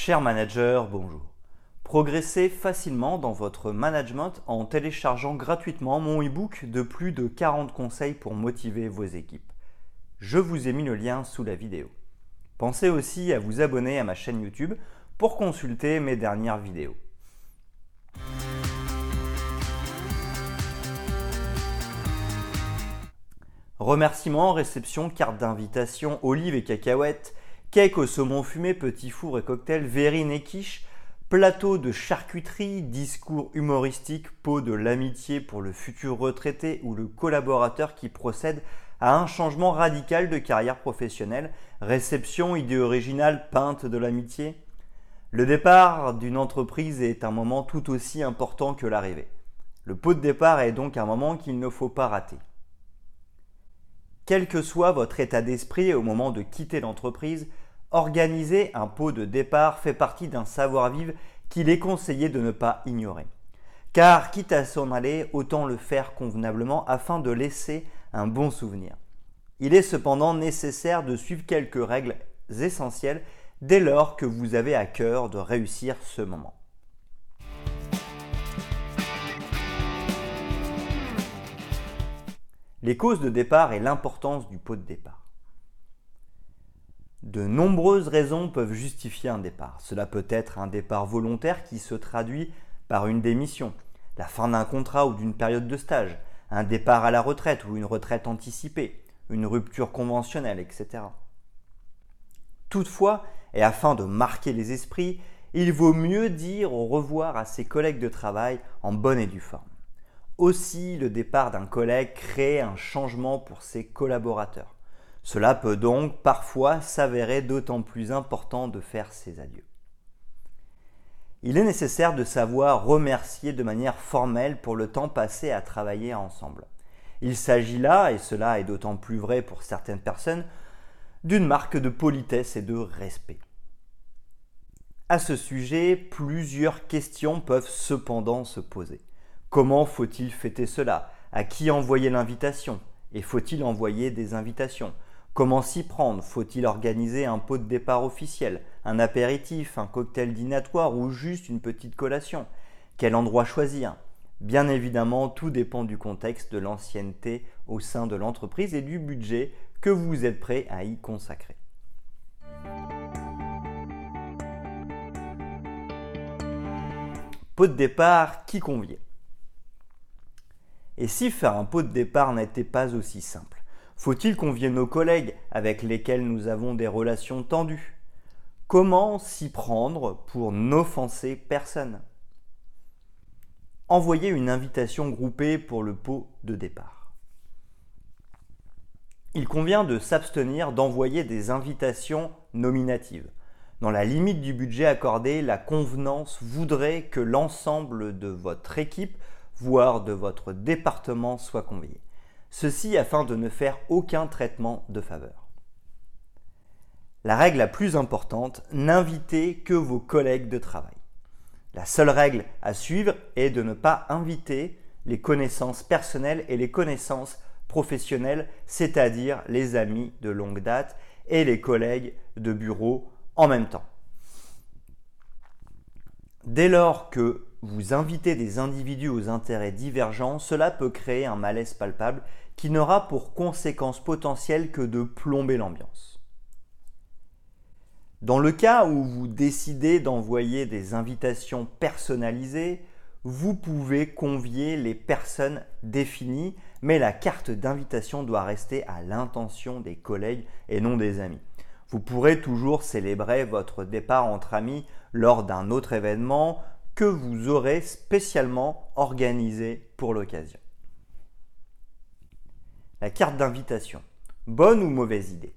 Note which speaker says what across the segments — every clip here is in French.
Speaker 1: Cher manager, bonjour. Progressez facilement dans votre management en téléchargeant gratuitement mon e-book de plus de 40 conseils pour motiver vos équipes. Je vous ai mis le lien sous la vidéo. Pensez aussi à vous abonner à ma chaîne YouTube pour consulter mes dernières vidéos. Remerciements, réception, carte d'invitation, olives et cacahuètes, cake au saumon fumé, petit four et cocktail, verrine et quiche, plateau de charcuterie, discours humoristique, pot de l'amitié pour le futur retraité ou le collaborateur qui procède à un changement radical de carrière professionnelle, réception, idée originale, peinte de l'amitié. Le départ d'une entreprise est un moment tout aussi important que l'arrivée. Le pot de départ est donc un moment qu'il ne faut pas rater. Quel que soit votre état d'esprit au moment de quitter l'entreprise, organiser un pot de départ fait partie d'un savoir-vivre qu'il est conseillé de ne pas ignorer. Car quitte à s'en aller, autant le faire convenablement afin de laisser un bon souvenir. Il est cependant nécessaire de suivre quelques règles essentielles dès lors que vous avez à cœur de réussir ce moment. les causes de départ et l'importance du pot de départ. De nombreuses raisons peuvent justifier un départ. Cela peut être un départ volontaire qui se traduit par une démission, la fin d'un contrat ou d'une période de stage, un départ à la retraite ou une retraite anticipée, une rupture conventionnelle, etc. Toutefois, et afin de marquer les esprits, il vaut mieux dire au revoir à ses collègues de travail en bonne et due forme. Aussi, le départ d'un collègue crée un changement pour ses collaborateurs. Cela peut donc parfois s'avérer d'autant plus important de faire ses adieux. Il est nécessaire de savoir remercier de manière formelle pour le temps passé à travailler ensemble. Il s'agit là, et cela est d'autant plus vrai pour certaines personnes, d'une marque de politesse et de respect. À ce sujet, plusieurs questions peuvent cependant se poser. Comment faut-il fêter cela? À qui envoyer l'invitation? Et faut-il envoyer des invitations? Comment s'y prendre? Faut-il organiser un pot de départ officiel, un apéritif, un cocktail dînatoire ou juste une petite collation? Quel endroit choisir? Bien évidemment, tout dépend du contexte, de l'ancienneté au sein de l'entreprise et du budget que vous êtes prêt à y consacrer. Pot de départ qui convient et si faire un pot de départ n'était pas aussi simple? Faut-il convier nos collègues avec lesquels nous avons des relations tendues? Comment s'y prendre pour n'offenser personne? Envoyer une invitation groupée pour le pot de départ. Il convient de s'abstenir d'envoyer des invitations nominatives. Dans la limite du budget accordé, la convenance voudrait que l'ensemble de votre équipe voire de votre département soit convié. Ceci afin de ne faire aucun traitement de faveur. La règle la plus importante, n'invitez que vos collègues de travail. La seule règle à suivre est de ne pas inviter les connaissances personnelles et les connaissances professionnelles, c'est-à-dire les amis de longue date et les collègues de bureau en même temps. Dès lors que vous invitez des individus aux intérêts divergents, cela peut créer un malaise palpable qui n'aura pour conséquence potentielle que de plomber l'ambiance. Dans le cas où vous décidez d'envoyer des invitations personnalisées, vous pouvez convier les personnes définies, mais la carte d'invitation doit rester à l'intention des collègues et non des amis. Vous pourrez toujours célébrer votre départ entre amis lors d'un autre événement que vous aurez spécialement organisé pour l'occasion. La carte d'invitation. Bonne ou mauvaise idée?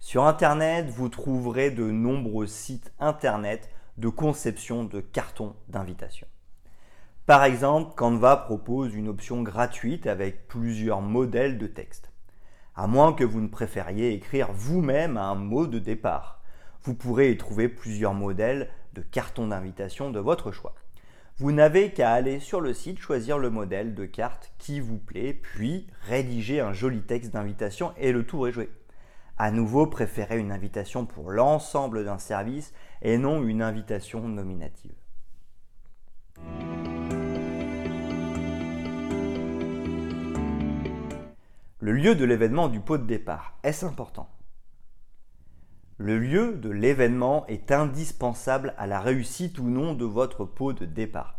Speaker 1: Sur Internet, vous trouverez de nombreux sites Internet de conception de cartons d'invitation. Par exemple, Canva propose une option gratuite avec plusieurs modèles de texte. À moins que vous ne préfériez écrire vous-même un mot de départ. Vous pourrez y trouver plusieurs modèles carton d'invitation de votre choix. Vous n'avez qu'à aller sur le site, choisir le modèle de carte qui vous plaît, puis rédiger un joli texte d'invitation et le tour est joué. À nouveau, préférez une invitation pour l'ensemble d'un service et non une invitation nominative. Le lieu de l'événement du pot de départ, est-ce important? Le lieu de l'événement est indispensable à la réussite ou non de votre pot de départ.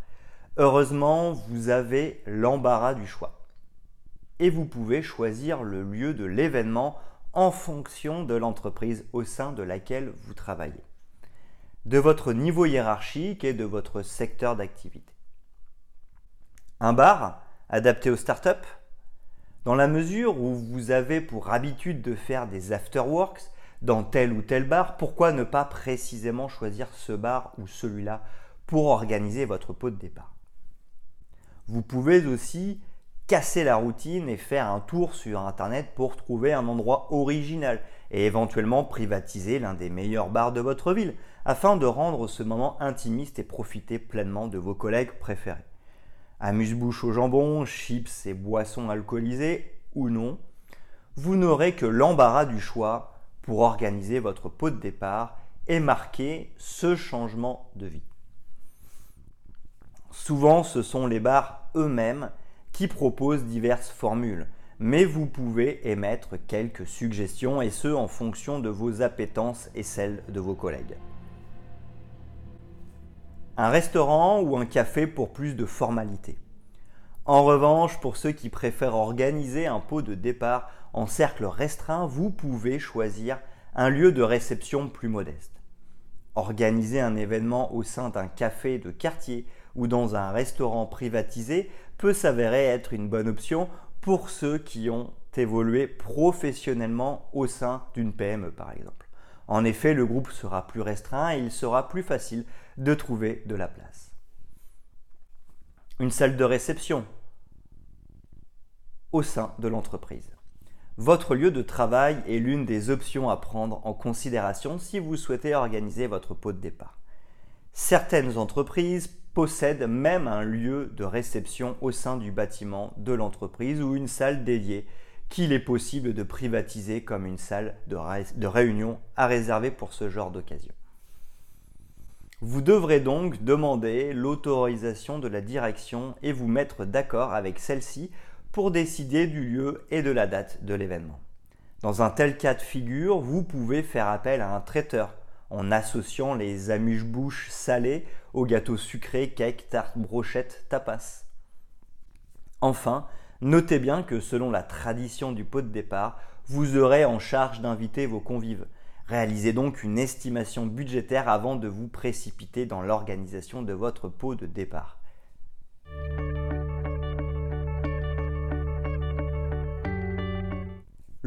Speaker 1: Heureusement, vous avez l'embarras du choix. Et vous pouvez choisir le lieu de l'événement en fonction de l'entreprise au sein de laquelle vous travaillez, de votre niveau hiérarchique et de votre secteur d'activité. Un bar adapté aux startups Dans la mesure où vous avez pour habitude de faire des afterworks dans tel ou tel bar, pourquoi ne pas précisément choisir ce bar ou celui-là pour organiser votre pot de départ? Vous pouvez aussi casser la routine et faire un tour sur Internet pour trouver un endroit original et éventuellement privatiser l'un des meilleurs bars de votre ville afin de rendre ce moment intimiste et profiter pleinement de vos collègues préférés. Amuse-bouche au jambon, chips et boissons alcoolisées ou non, vous n'aurez que l'embarras du choix pour organiser votre pot de départ et marquer ce changement de vie. Souvent, ce sont les bars eux-mêmes qui propose diverses formules, mais vous pouvez émettre quelques suggestions et ce en fonction de vos appétences et celles de vos collègues. Un restaurant ou un café pour plus de formalité. En revanche, pour ceux qui préfèrent organiser un pot de départ en cercle restreint, vous pouvez choisir un lieu de réception plus modeste. Organiser un événement au sein d'un café de quartier ou dans un restaurant privatisé peut s'avérer être une bonne option pour ceux qui ont évolué professionnellement au sein d'une PME par exemple. En effet, le groupe sera plus restreint et il sera plus facile de trouver de la place. Une salle de réception au sein de l'entreprise. Votre lieu de travail est l'une des options à prendre en considération si vous souhaitez organiser votre pot de départ. Certaines entreprises possède même un lieu de réception au sein du bâtiment de l'entreprise ou une salle dédiée qu'il est possible de privatiser comme une salle de, réunion à réserver pour ce genre d'occasion. Vous devrez donc demander l'autorisation de la direction et vous mettre d'accord avec celle-ci décider du lieu et de la date de l'événement. Dans un tel cas de figure, vous pouvez faire appel à un traiteur en associant les amuse-bouches salées aux gâteaux sucrés, cakes, tartes, brochettes, tapas. Enfin, notez bien que selon la tradition du pot de départ, vous aurez en charge d'inviter vos convives. Réalisez donc une estimation budgétaire avant de vous précipiter dans l'organisation de votre pot de départ.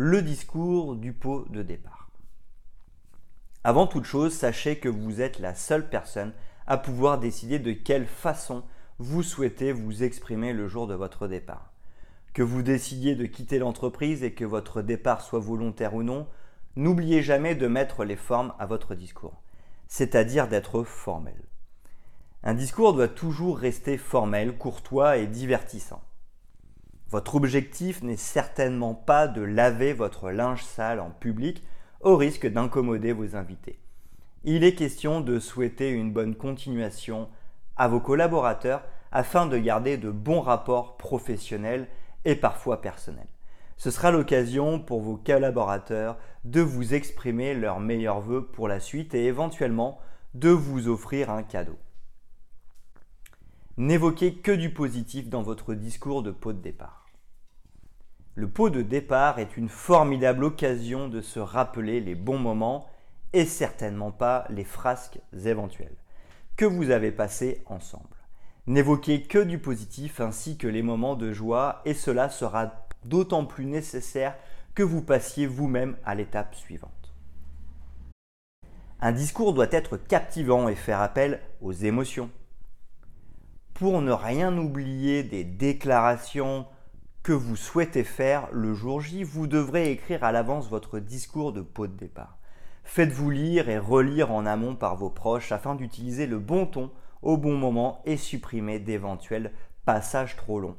Speaker 1: Le discours du pot de départ. Avant toute chose, sachez que vous êtes la seule personne à pouvoir décider de quelle façon vous souhaitez vous exprimer le jour de votre départ. Que vous décidiez de quitter l'entreprise et que votre départ soit volontaire ou non, n'oubliez jamais de mettre les formes à votre discours, c'est-à-dire d'être formel. Un discours doit toujours rester formel, courtois et divertissant. Votre objectif n'est certainement pas de laver votre linge sale en public au risque d'incommoder vos invités. Il est question de souhaiter une bonne continuation à vos collaborateurs afin de garder de bons rapports professionnels et parfois personnels. Ce sera l'occasion pour vos collaborateurs de vous exprimer leurs meilleurs voeux pour la suite et éventuellement de vous offrir un cadeau. N'évoquez que du positif dans votre discours de pot de départ. Le pot de départ est une formidable occasion de se rappeler les bons moments et certainement pas les frasques éventuelles que vous avez passés ensemble. N'évoquez que du positif ainsi que les moments de joie et cela sera d'autant plus nécessaire que vous passiez vous-même à l'étape suivante. Un discours doit être captivant et faire appel aux émotions. Pour ne rien oublier des déclarations, que vous souhaitez faire le jour J, vous devrez écrire à l'avance votre discours de pot de départ. Faites-vous lire et relire en amont par vos proches afin d'utiliser le bon ton au bon moment et supprimer d'éventuels passages trop longs.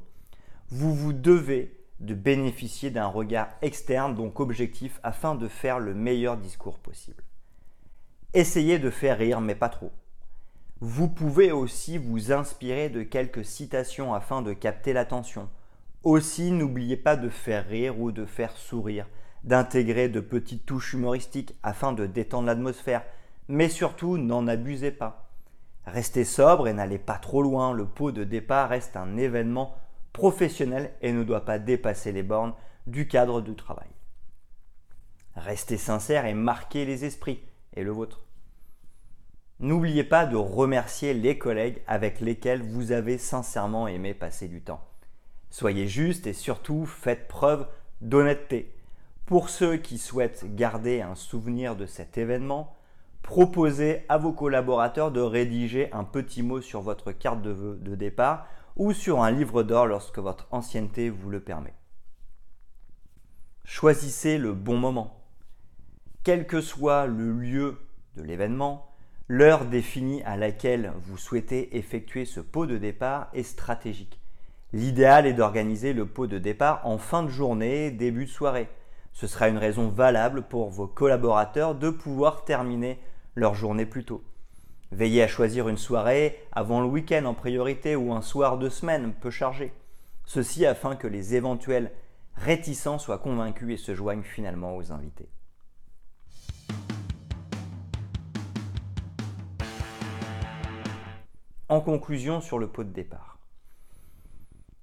Speaker 1: Vous vous devez de bénéficier d'un regard externe, donc objectif, afin de faire le meilleur discours possible. Essayez de faire rire, mais pas trop. Vous pouvez aussi vous inspirer de quelques citations afin de capter l'attention. Aussi, n'oubliez pas de faire rire ou de faire sourire, d'intégrer de petites touches humoristiques afin de détendre l'atmosphère, mais surtout n'en abusez pas. Restez sobre et n'allez pas trop loin, le pot de départ reste un événement professionnel et ne doit pas dépasser les bornes du cadre du travail. Restez sincère et marquez les esprits et le vôtre. N'oubliez pas de remercier les collègues avec lesquels vous avez sincèrement aimé passer du temps. Soyez juste et surtout faites preuve d'honnêteté. Pour ceux qui souhaitent garder un souvenir de cet événement, proposez à vos collaborateurs de rédiger un petit mot sur votre carte de vœux de départ ou sur un livre d'or lorsque votre ancienneté vous le permet. Choisissez le bon moment. Quel que soit le lieu de l'événement, l'heure définie à laquelle vous souhaitez effectuer ce pot de départ est stratégique. L'idéal est d'organiser le pot de départ en fin de journée, début de soirée. Ce sera une raison valable pour vos collaborateurs de pouvoir terminer leur journée plus tôt. Veillez à choisir une soirée avant le week-end en priorité ou un soir de semaine peu chargé. Ceci afin que les éventuels réticents soient convaincus et se joignent finalement aux invités. En conclusion sur le pot de départ.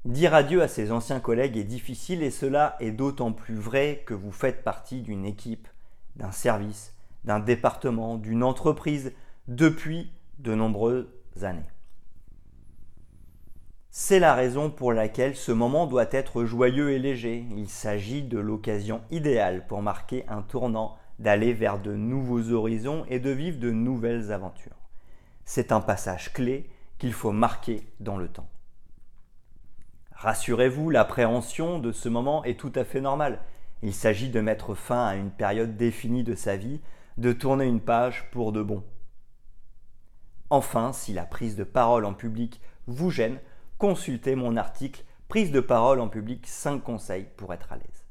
Speaker 1: Dire adieu à ses anciens collègues est difficile et cela est d'autant plus vrai que vous faites partie d'une équipe, d'un service, d'un département, d'une entreprise, depuis de nombreuses années. C'est la raison pour laquelle ce moment doit être joyeux et léger. Il s'agit de l'occasion idéale pour marquer un tournant, d'aller vers de nouveaux horizons et de vivre de nouvelles aventures. C'est un passage clé qu'il faut marquer dans le temps. Rassurez-vous, l'appréhension de ce moment est tout à fait normale. Il s'agit de mettre fin à une période définie de sa vie, de tourner une page pour de bon. Enfin, si la prise de parole en public vous gêne, consultez mon article Prise de parole en public 5 conseils pour être à l'aise.